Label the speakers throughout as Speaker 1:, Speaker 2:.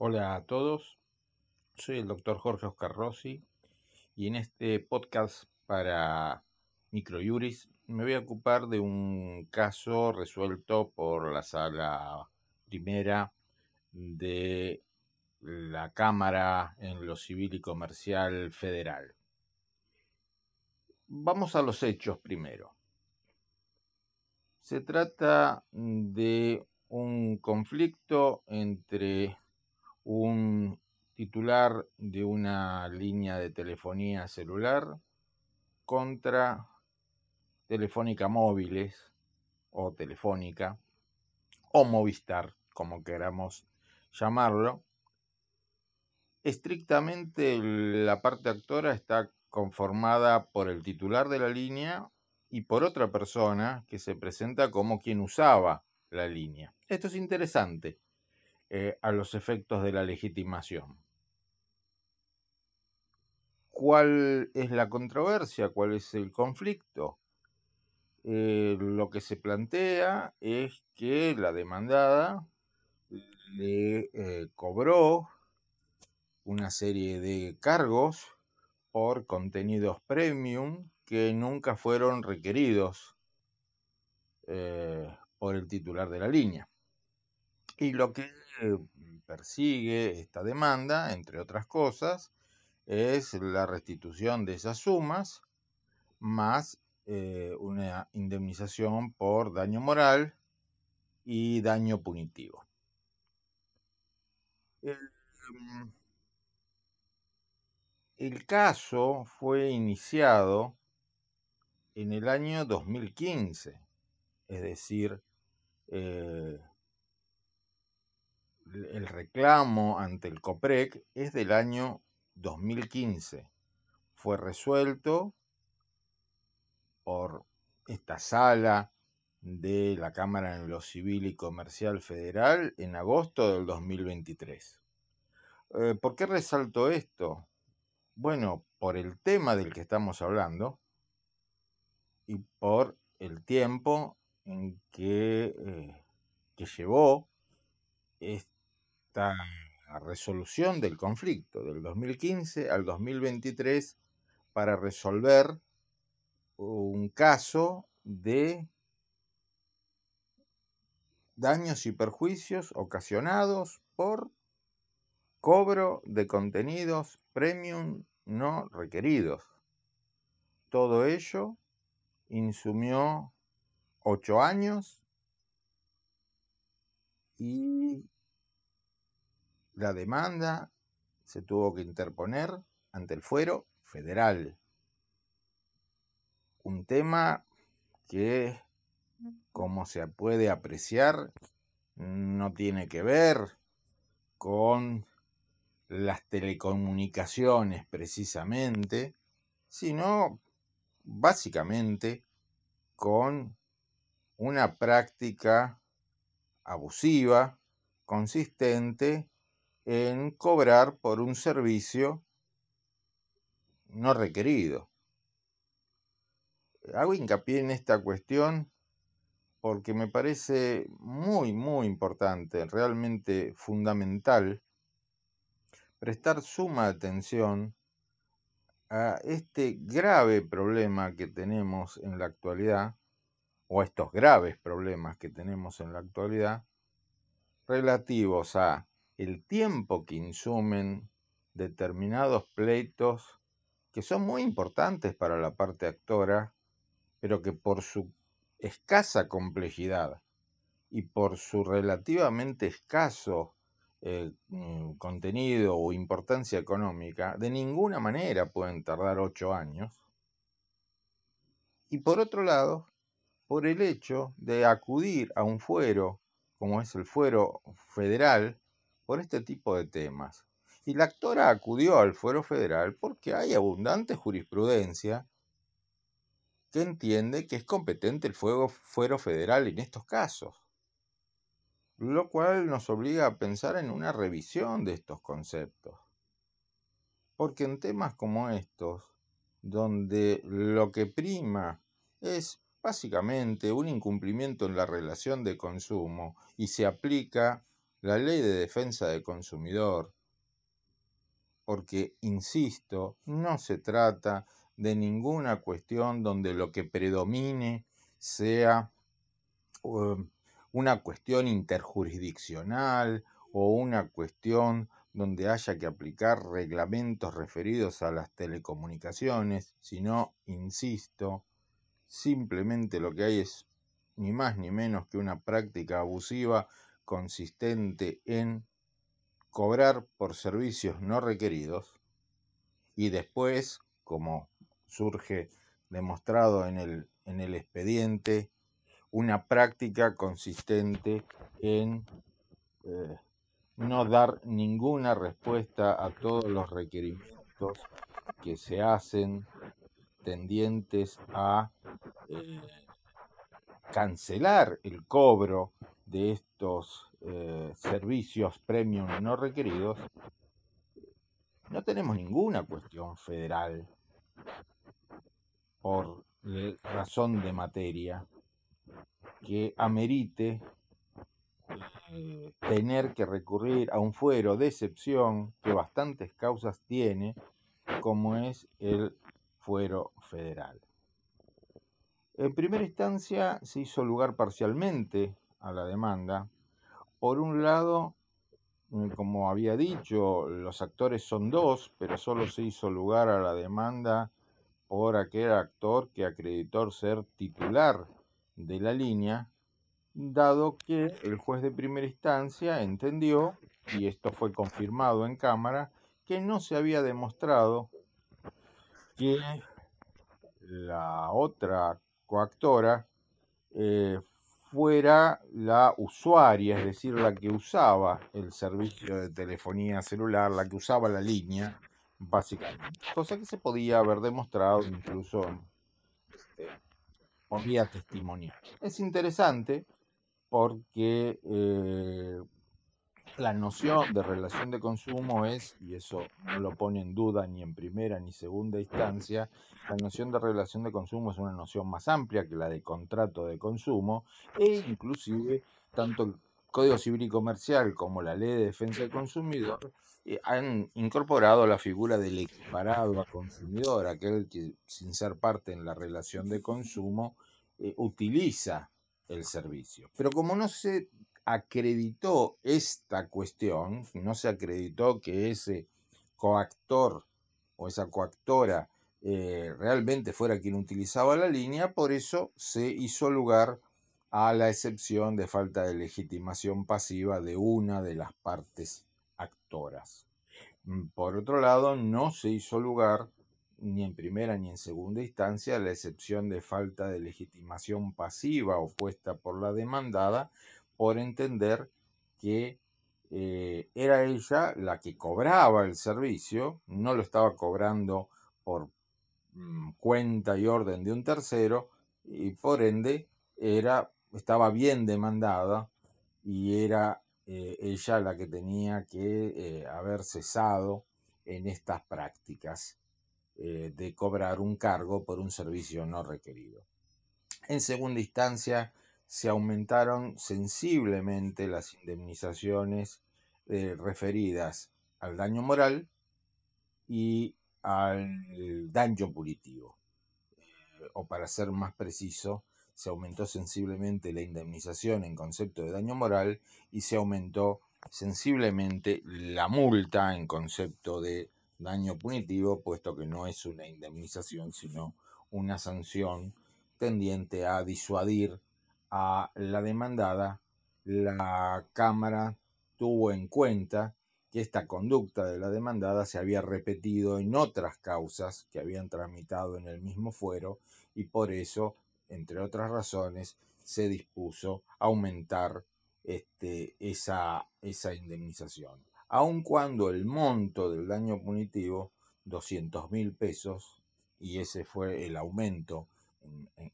Speaker 1: Hola a todos, soy el doctor Jorge Oscar Rossi y en este podcast para Microjuris me voy a ocupar de un caso resuelto por la sala primera de la Cámara en lo Civil y Comercial Federal. Vamos a los hechos primero. Se trata de un conflicto entre un titular de una línea de telefonía celular contra Telefónica Móviles o Telefónica o Movistar, como queramos llamarlo. Estrictamente la parte actora está conformada por el titular de la línea y por otra persona que se presenta como quien usaba la línea. Esto es interesante eh, a los efectos de la legitimación. ¿Cuál es la controversia? ¿Cuál es el conflicto? Eh, lo que se plantea es que la demandada le eh, cobró una serie de cargos por contenidos premium que nunca fueron requeridos por el titular de la línea. Y lo que persigue esta demanda, entre otras cosas, es la restitución de esas sumas más eh, una indemnización por daño moral y daño punitivo. Mm, el caso fue iniciado en el año 2015, es decir, eh, el reclamo ante el COPREC es del año 2015. Fue resuelto por esta sala de la Cámara en lo Civil y Comercial Federal en agosto del 2023. Eh, ¿Por qué resalto esto? Bueno, por el tema del que estamos hablando y por el tiempo en que, eh, que llevó resolución del conflicto del 2015 al 2023 para resolver un caso de daños y perjuicios ocasionados por cobro de contenidos premium no requeridos. Todo ello insumió ocho años y la demanda se tuvo que interponer ante el fuero federal. Un tema que, como se puede apreciar, no tiene que ver con las telecomunicaciones precisamente, sino básicamente con una práctica abusiva consistente en cobrar por un servicio no requerido. Hago hincapié en esta cuestión porque me parece muy, muy importante, realmente fundamental, prestar suma atención a este grave problema que tenemos en la actualidad, o a estos graves problemas que tenemos en la actualidad, relativos a el tiempo que insumen determinados pleitos que son muy importantes para la parte actora, pero que por su escasa complejidad y por su relativamente escaso eh, mm, contenido o importancia económica, de ninguna manera pueden tardar ocho años. Y por otro lado, por el hecho de acudir a un fuero, como es el fuero federal, por este tipo de temas. Y la actora acudió al fuero federal porque hay abundante jurisprudencia que entiende que es competente el fuero federal en estos casos lo cual nos obliga a pensar en una revisión de estos conceptos. Porque en temas como estos, donde lo que prima es básicamente un incumplimiento en la relación de consumo y se aplica la ley de defensa del consumidor, porque, insisto, no se trata de ninguna cuestión donde lo que predomine sea um, una cuestión interjurisdiccional o una cuestión donde haya que aplicar reglamentos referidos a las telecomunicaciones, sino, insisto, simplemente lo que hay es ni más ni menos que una práctica abusiva consistente en cobrar por servicios no requeridos y después, como surge demostrado en el, en el expediente, una práctica consistente en eh, no dar ninguna respuesta a todos los requerimientos que se hacen tendientes a eh, cancelar el cobro de estos eh, servicios premium no requeridos, no tenemos ninguna cuestión federal por razón de materia que amerite eh, tener que recurrir a un fuero de excepción que bastantes causas tiene, como es el fuero federal. En primera instancia se hizo lugar parcialmente a la demanda. Por un lado, mm, como había dicho, los actores son dos, pero solo se hizo lugar a la demanda por aquel actor que acreditó ser titular de la línea, dado que el juez de primera instancia entendió, y esto fue confirmado en Cámara, que no se había demostrado que la otra coactora eh, fuera la usuaria, es decir, la que usaba el servicio de telefonía celular, la que usaba la línea, básicamente. Cosa que se podía haber demostrado incluso este, por vía testimonial. Es interesante porque eh, la noción de relación de consumo es, y eso no lo pone en duda ni en primera ni segunda instancia, la noción de relación de consumo es una noción más amplia que la de contrato de consumo e inclusive tanto el Código Civil y Comercial como la Ley de Defensa del Consumidor eh, han incorporado la figura del equiparado a consumidor, aquel que sin ser parte en la relación de consumo eh, utiliza el servicio. Pero como no se acreditó esta cuestión, no se acreditó que ese coactor o esa coactora eh, realmente fuera quien utilizaba la línea, por eso se hizo lugar a la excepción de falta de legitimación pasiva de una de las partes actoras. Mm, por otro lado, no se hizo lugar ni en primera ni en segunda instancia a la excepción de falta de legitimación pasiva opuesta por la demandada, por entender que eh, era ella la que cobraba el servicio, no lo estaba cobrando por mm, cuenta y orden de un tercero, y por ende era, estaba bien demandada y era eh, ella la que tenía que eh, haber cesado en estas prácticas de cobrar un cargo por un servicio no requerido. En segunda instancia, se aumentaron sensiblemente las indemnizaciones eh, referidas al daño moral y al daño punitivo. Eh, o para ser más preciso, se aumentó sensiblemente la indemnización en concepto de daño moral y se aumentó sensiblemente la multa en concepto de daño punitivo, puesto que no es una indemnización, sino una sanción tendiente a disuadir a la demandada, la Cámara tuvo en cuenta que esta conducta de la demandada se había repetido en otras causas que habían tramitado en el mismo fuero y por eso, entre otras razones, se dispuso aumentar este, esa, esa indemnización. Aun cuando el monto del daño punitivo, 200 mil pesos, y ese fue el aumento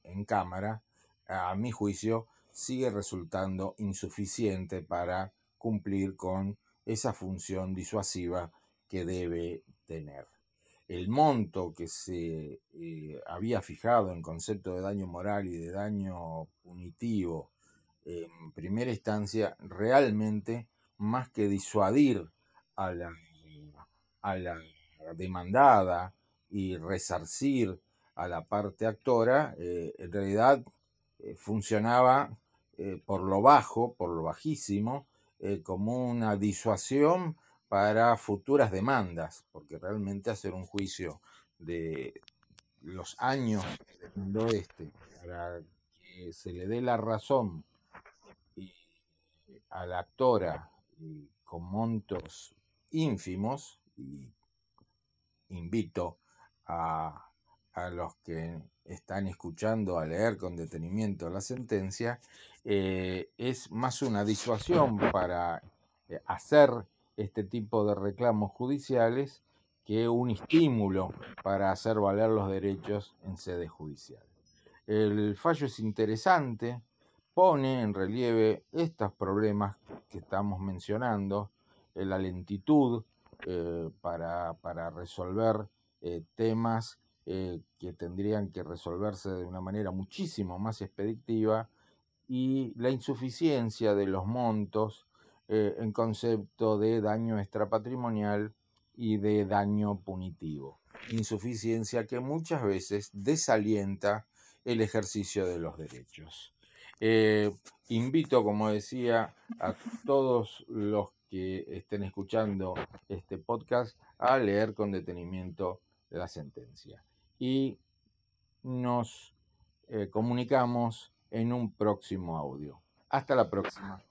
Speaker 1: en Cámara, a mi juicio, sigue resultando insuficiente para cumplir con esa función disuasiva que debe tener. El monto que se eh, había fijado en concepto de daño moral y de daño punitivo en primera instancia realmente más que disuadir a la, a la demandada y resarcir a la parte actora, eh, en realidad eh, funcionaba eh, por lo bajo, por lo bajísimo, como una disuasión para futuras demandas, porque realmente hacer un juicio de los años del oeste para que se le dé la razón a la actora con montos ínfimos, y invito a, los que están escuchando a leer con detenimiento la sentencia, eh, es más una disuasión para eh, hacer este tipo de reclamos judiciales que un estímulo para hacer valer los derechos en sede judicial. El fallo es interesante, pone en relieve estos problemas que estamos mencionando, eh, la lentitud eh, para, resolver temas que tendrían que resolverse de una manera muchísimo más expeditiva y la insuficiencia de los montos en concepto de daño extrapatrimonial y de daño punitivo. Insuficiencia que muchas veces desalienta el ejercicio de los derechos. invito, como decía, a todos los que estén escuchando este podcast a leer con detenimiento la sentencia. Y nos eh, comunicamos en un próximo audio. Hasta la próxima.